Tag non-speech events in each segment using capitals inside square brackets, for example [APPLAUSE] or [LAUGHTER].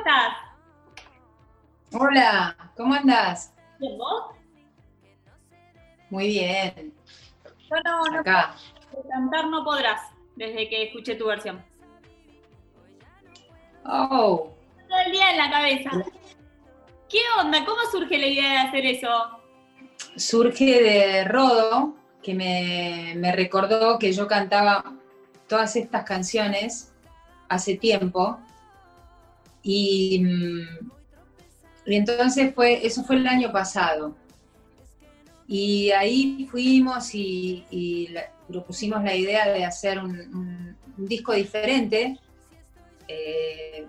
estás? Hola, ¿cómo andás? ¿Bien vos? Muy bien. Bueno, no, Acá. cantar no podrás desde que escuché tu versión. Oh, Todo el día en la cabeza. ¿Qué onda? ¿Cómo surge la idea de hacer eso? surge de Rodo, que me, me recordó que yo cantaba todas estas canciones hace tiempo. Y, mm, y entonces fue, eso fue el año pasado. Y ahí fuimos y, y la- propusimos la idea de hacer un, un- un disco diferente. eh,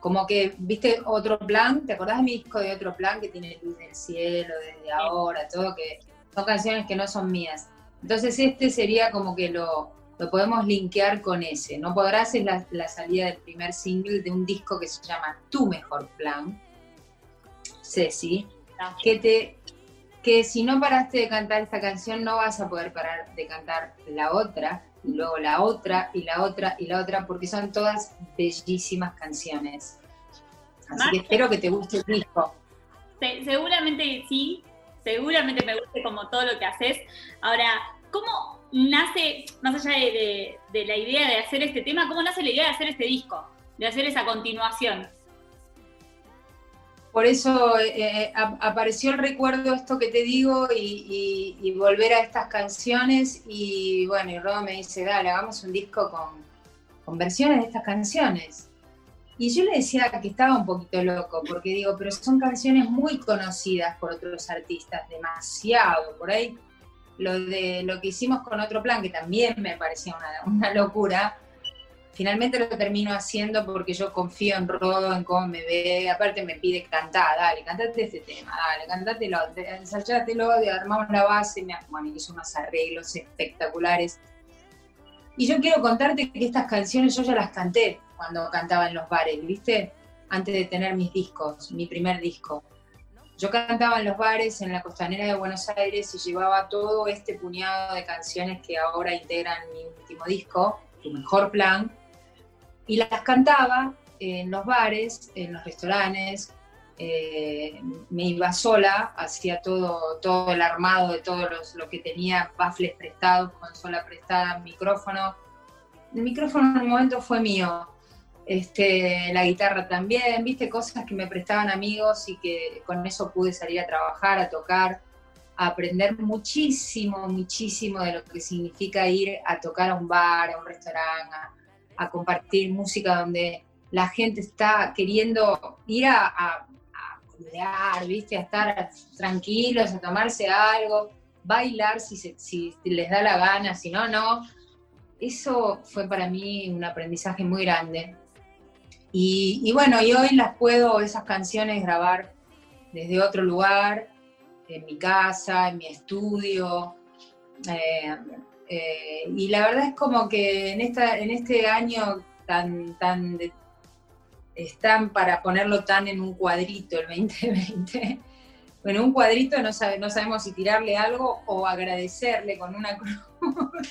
como que, viste, otro plan, ¿te acordás de mi disco de otro plan que tiene Luz del Cielo, desde ahora, todo, que son canciones que no son mías? Entonces este sería como que lo, lo podemos linkear con ese. No podrás es la, la salida del primer single de un disco que se llama Tu Mejor Plan, Ceci, que te que si no paraste de cantar esta canción no vas a poder parar de cantar la otra y luego la otra y la otra y la otra porque son todas bellísimas canciones. Así Más- que espero que te guste el disco. Se- seguramente sí, seguramente me guste como todo lo que haces. Ahora, ¿cómo nace, más allá de, la idea de hacer este tema, cómo nace la idea de hacer este disco? De hacer esa continuación. Por eso eh, eh, ap- apareció el recuerdo esto que te digo y volver a estas canciones y bueno, y Rodo me dice, dale, hagamos un disco con, con versiones de estas canciones. Y yo le decía que estaba un poquito loco, porque digo, pero son canciones muy conocidas por otros artistas, demasiado. Por ahí lo de lo que hicimos con otro plan, que también me parecía una, locura, finalmente lo termino haciendo porque yo confío en Rodo, en cómo me ve, aparte me pide cantar, dale, cantate este tema, dale, cantatelo, ensayátelo, armamos la base, me, bueno, hizo unos arreglos espectaculares. Y yo quiero contarte que estas canciones yo ya las canté cuando cantaba en los bares, ¿viste? Antes de tener mis discos, mi primer disco. Yo cantaba en los bares en la costanera de Buenos Aires y llevaba todo este puñado de canciones que ahora integran mi último disco, Tu Mejor Plan, y las cantaba en los bares, en los restaurantes, eh, me iba sola, hacía todo, todo el armado de todo los, lo que tenía, baffles prestados, consola prestada, micrófono. El micrófono en un momento fue mío, este, la guitarra también, viste, cosas que me prestaban amigos y que con eso pude salir a trabajar, a tocar, a aprender muchísimo, muchísimo de lo que significa ir a tocar a un bar, a un restaurante, a, a compartir música donde la gente está queriendo ir a, a, a boludear, ¿viste? A estar tranquilos, a tomarse algo, bailar si, se- si les da la gana, si no, no. Eso fue para mí un aprendizaje muy grande. Y, bueno, y hoy las puedo, esas canciones, grabar desde otro lugar, en mi casa, en mi estudio. eh, eh, y la verdad es como que en, esta, en este año tan, tan están para ponerlo tan en un cuadrito el 2020. [LAUGHS] Bueno, un cuadrito no, sabe, no sabemos si tirarle algo o agradecerle con una cruz. [LAUGHS]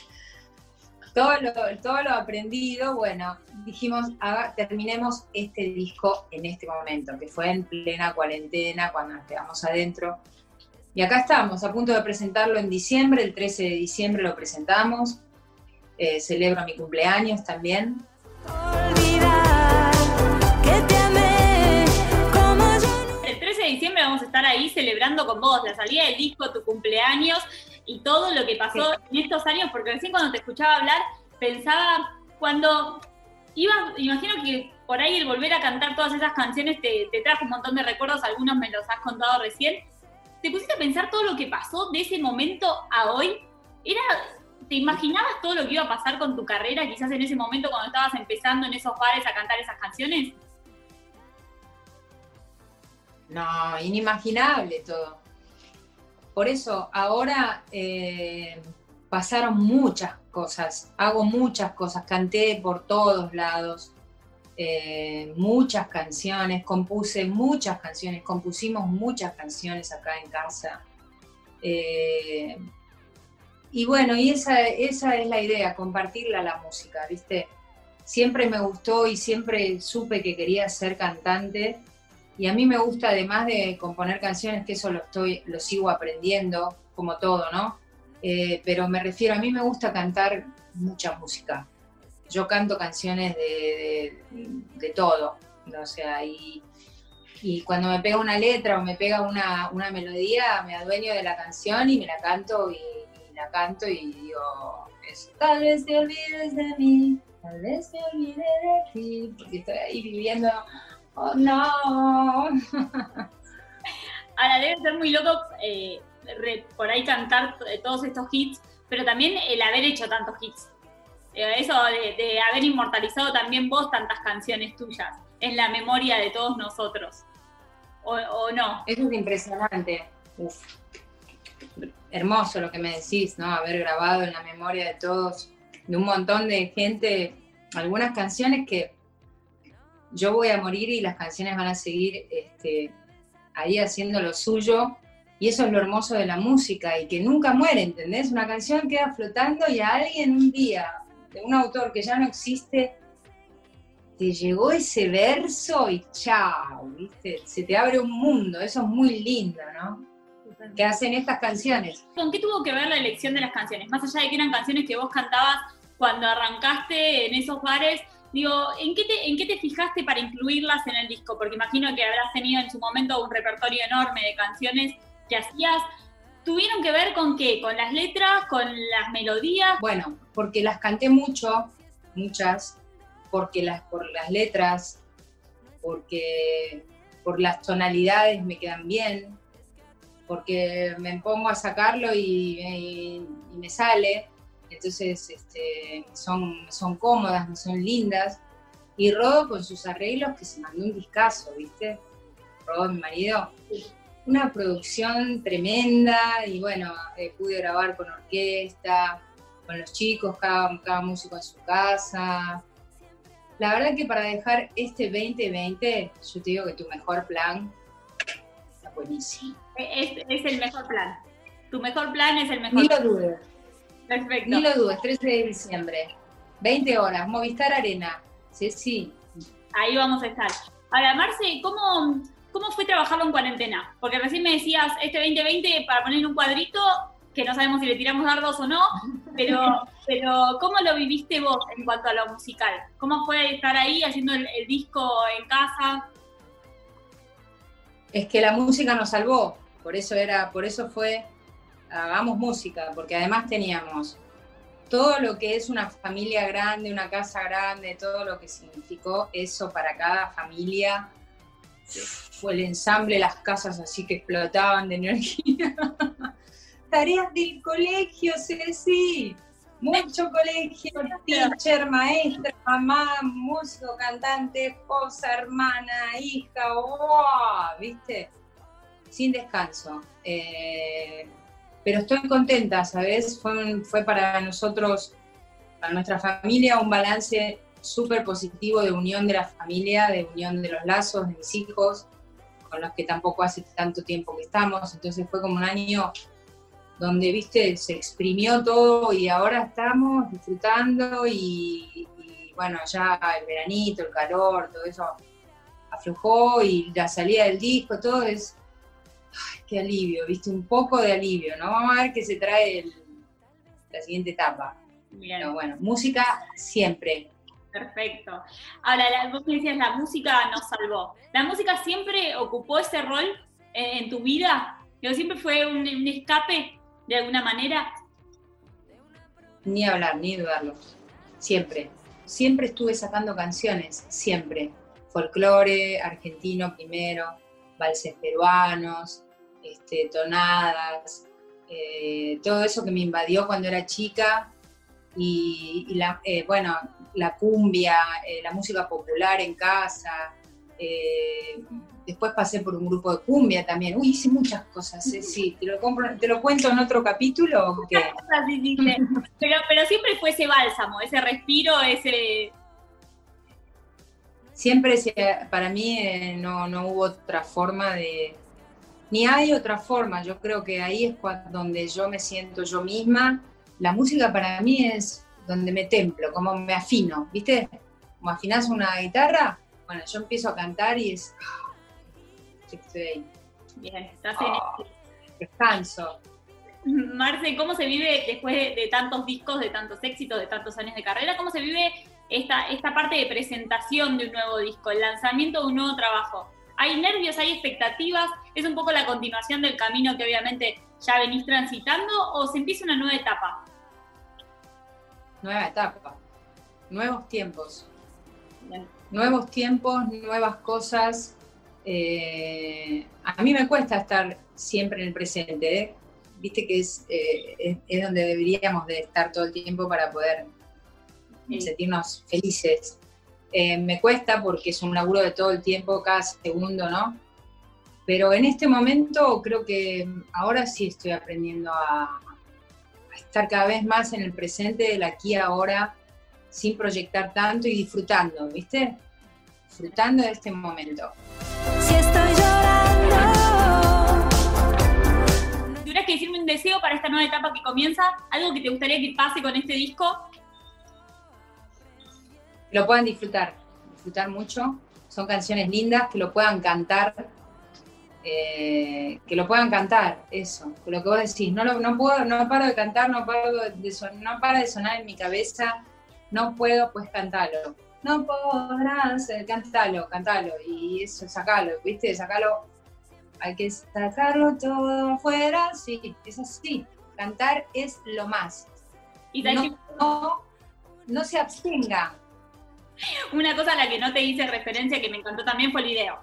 todo, lo, todo lo aprendido, bueno, dijimos, haga- terminemos este disco en este momento, que fue en plena cuarentena, cuando nos quedamos adentro. Y acá estamos, a punto de presentarlo en diciembre, el 13 de diciembre lo presentamos. Eh, celebro mi cumpleaños también. olvidar que te amé como yo El 13 de diciembre vamos a estar ahí celebrando con vos la salida del disco, tu cumpleaños y todo lo que pasó en estos años, porque recién cuando te escuchaba hablar pensaba cuando ibas, imagino que por ahí el volver a cantar todas esas canciones te, te trajo un montón de recuerdos, algunos me los has contado recién. ¿Te pusiste a pensar todo lo que pasó de ese momento a hoy? ¿Era, ¿Te imaginabas todo lo que iba a pasar con tu carrera quizás en ese momento cuando estabas empezando en esos bares a cantar esas canciones? No, inimaginable todo. Por eso ahora eh, pasaron muchas cosas, hago muchas cosas, canté por todos lados, eh, muchas canciones, compuse muchas canciones, compusimos muchas canciones acá en casa. Eh, y bueno, y esa, esa es la idea, compartirla la música, ¿viste? siempre me gustó y siempre supe que quería ser cantante. Y a mí me gusta, además de componer canciones, que eso lo, estoy, lo sigo aprendiendo, como todo, ¿no? Eh, pero me refiero, a mí me gusta cantar mucha música. Yo canto canciones de, de, todo, o sea, y, y cuando me pega una letra o me pega una, una melodía, me adueño de la canción y me la canto y, la canto y digo, eso, tal vez te olvides de mí, tal vez te olvide de ti, porque estoy ahí viviendo, oh no. [LAUGHS] Ahora debe ser muy loco eh, re- por ahí cantar eh, todos estos hits, pero también el haber hecho tantos hits. Eh, Eso de, de haber inmortalizado también vos tantas canciones tuyas en la memoria de todos nosotros. O, o no. Eso es impresionante. Uf. Hermoso lo que me decís, ¿no? Haber grabado en la memoria de todos, de un montón de gente, algunas canciones que yo voy a morir y las canciones van a seguir este, ahí haciendo lo suyo. Y eso es lo hermoso de la música y que nunca muere, ¿entendés? Una canción queda flotando y a alguien un día, de un autor que ya no existe, te llegó ese verso y chao, ¿viste? Se te abre un mundo, eso es muy lindo, ¿no? Que hacen estas canciones. ¿Con qué tuvo que ver la elección de las canciones? Más allá de que eran canciones que vos cantabas cuando arrancaste en esos bares, digo, ¿en qué, te, ¿en qué te fijaste para incluirlas en el disco? Porque imagino que habrás tenido en su momento un repertorio enorme de canciones que hacías. ¿Tuvieron que ver con qué? ¿Con las letras? ¿Con las melodías? Bueno, porque las canté mucho, muchas, porque las, por las letras, porque por las tonalidades me quedan bien, porque me pongo a sacarlo y, y- y me sale, entonces este, son, son cómodas, son lindas. Y Rodo con sus arreglos que se mandó un discazo, ¿viste? Rodo, mi marido, una producción tremenda y bueno, eh, pude grabar con orquesta, con los chicos, cada, cada músico en su casa. La verdad que para dejar este 2020, yo te digo que tu mejor plan está buenísimo. Es, es el mejor plan. Tu mejor plan es el mejor Ni lo dudes, Perfecto. ni lo dudes, 13 de diciembre, 20 horas, Movistar Arena. Sí, sí. Ahí vamos a estar. Ahora, Marce, ¿cómo, ¿cómo fue trabajarlo en cuarentena? Porque recién me decías, este 2020, para poner un cuadrito, que no sabemos si le tiramos dardos o no, pero, [LAUGHS] pero ¿cómo lo viviste vos en cuanto a lo musical? ¿Cómo fue estar ahí haciendo el, el disco en casa? Es que la música nos salvó, por eso era, por eso fue, hagamos música, porque además teníamos todo lo que es una familia grande, una casa grande, todo lo que significó eso para cada familia. Fue el ensamble, las casas así que explotaban de energía. [LAUGHS] Tareas del colegio, sí, mucho colegio, teacher, maestra, mamá, músico, cantante, esposa, hermana, hija, ¡wow! ¿viste? Sin descanso. Eh, pero estoy contenta, ¿sabes? Fue, un- fue para nosotros, para nuestra familia, un balance súper positivo de unión de la familia, de unión de los lazos, de mis hijos, con los que tampoco hace tanto tiempo que estamos. Entonces fue como un año donde, viste, se exprimió todo y ahora estamos disfrutando y, y, bueno, ya el veranito, el calor, todo eso aflojó y la salida del disco, todo es, ay, qué alivio, viste, un poco de alivio, ¿no? Vamos a ver qué se trae el- la siguiente etapa. Bien, Pero bueno, música siempre. perfecto. Ahora, la- vos me decías, la música nos salvó. ¿La música siempre ocupó ese rol en, en tu vida? ¿Pero siempre fue un, un escape de alguna manera? Ni hablar, ni dudarlo. Siempre. Siempre estuve sacando canciones, siempre. Folclore, argentino primero, valses peruanos, este, tonadas, eh, todo eso que me invadió cuando era chica. Y, y la, eh, bueno, la cumbia, eh, la música popular en casa. eh, después pasé por un grupo de cumbia también. Uy, hice muchas cosas, sí. ¿Te lo, compro- ¿Te lo cuento en otro capítulo? pero, pero siempre fue ese bálsamo, ese respiro, ese... siempre se- para mí eh, no, no hubo otra forma de, ni hay otra forma, yo creo que ahí es cua- donde yo me siento yo misma, la música para mí es donde me templo, como me afino, ¿viste? como afinás una guitarra, bueno, yo empiezo a cantar y es, ah, estoy ahí, Bien, estás en ah, descanso. Marce, ¿cómo se vive después de, de tantos discos, de tantos éxitos, de tantos años de carrera? ¿Cómo se vive esta, esta parte de presentación de un nuevo disco, el lanzamiento de un nuevo trabajo? ¿Hay nervios, hay expectativas? ¿Es un poco la continuación del camino que obviamente ya venís transitando o se empieza una nueva etapa? Nueva etapa, nuevos tiempos. Bien. nuevos tiempos, nuevas cosas. Eh, a mí me cuesta estar siempre en el presente, ¿eh? viste que es, eh, es, es donde deberíamos de estar todo el tiempo para poder Sí. sentirnos felices. Eh, me cuesta porque es un laburo de todo el tiempo, cada segundo, ¿no? Pero en este momento creo que ahora sí estoy aprendiendo a, a estar cada vez más en el presente, del aquí ahora, sin proyectar tanto y disfrutando, ¿viste? Disfrutando de este momento. Si estoy llorando, Si tuvieras que decirme un deseo para esta nueva etapa que comienza, algo que te gustaría que pase con este disco, Que lo puedan disfrutar, disfrutar mucho. Son canciones lindas, que lo puedan cantar, eh, que lo puedan cantar, eso, lo que vos decís. No, lo- no puedo, no paro de cantar, no paro de, son- no para de sonar en mi cabeza, no puedo, pues cantalo. No podrás, eh, cantalo, cantalo, y eso, sacalo, ¿viste? Sacalo, hay que sacarlo todo afuera, sí, es así. Cantar es lo más. y no, no se abstenga. Una cosa a la que no te hice referencia que me encantó también fue el video.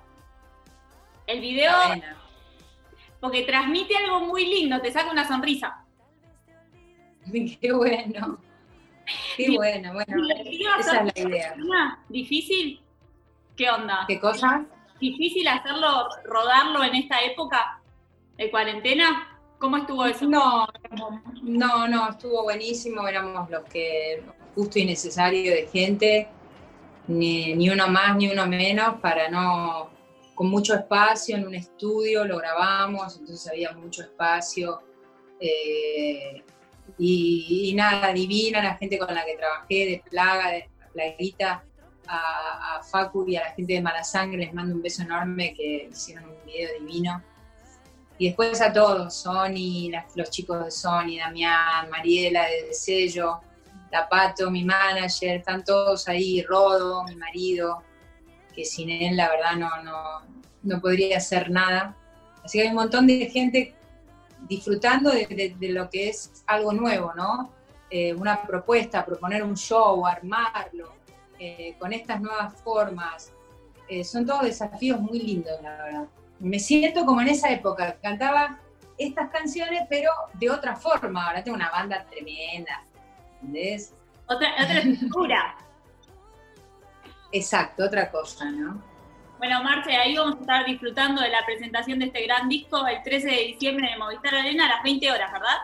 El video, porque transmite algo muy lindo, te saca una sonrisa. [LAUGHS] Qué bueno. Qué bueno, bueno. Esa es la idea. ¿Difícil? ¿Qué onda? ¿Qué cosa? ¿Difícil hacerlo, rodarlo en esta época de cuarentena? ¿Cómo estuvo eso? No, no, no, estuvo buenísimo. Éramos los que justo y necesario de gente. Ni, ni uno más ni uno menos para no. Con mucho espacio en un estudio, lo grabamos, entonces había mucho espacio. eh, y, y nada, divina la gente con la que trabajé, de Plaga, de Plaguita, a, a Facu y a la gente de Mala Sangre, les mando un beso enorme que hicieron un video divino. Y después a todos, Sony, los chicos de Sony, Damián, Mariela de Sello, La Pato, mi manager, están todos ahí, Rodo, mi marido, que sin él la verdad no, no, no podría hacer nada. Así que hay un montón de gente disfrutando de, de- de lo que es algo nuevo, ¿no? Eh, una propuesta, proponer un show, armarlo, eh, con estas nuevas formas. Eh, son todos desafíos muy lindos, la verdad. Me siento como en esa época, cantaba estas canciones, pero de otra forma. Ahora tengo una banda tremenda, ¿entendés? Otra, otra estructura. Exacto, otra cosa, ¿no? Bueno, Marce, ahí vamos a estar disfrutando de la presentación de este gran disco el 13 de diciembre en el Movistar Arena a las 20 horas, ¿verdad?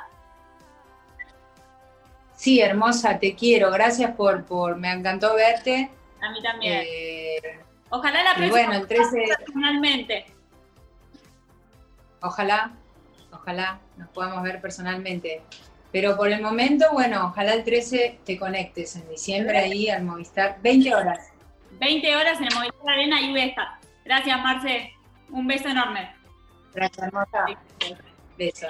Sí, hermosa, te quiero. Gracias por, por me encantó verte. A mí también. Eh, Ojalá la próxima bueno, el 13, personalmente. ojalá, ojalá nos podamos ver personalmente. Pero por el momento, bueno, ojalá el 13 te conectes en diciembre ahí al Movistar, 20 horas. 20 horas en el Movistar Arena y voy a estar. Gracias, Marce. Un beso enorme. Gracias, hermosa. Beso.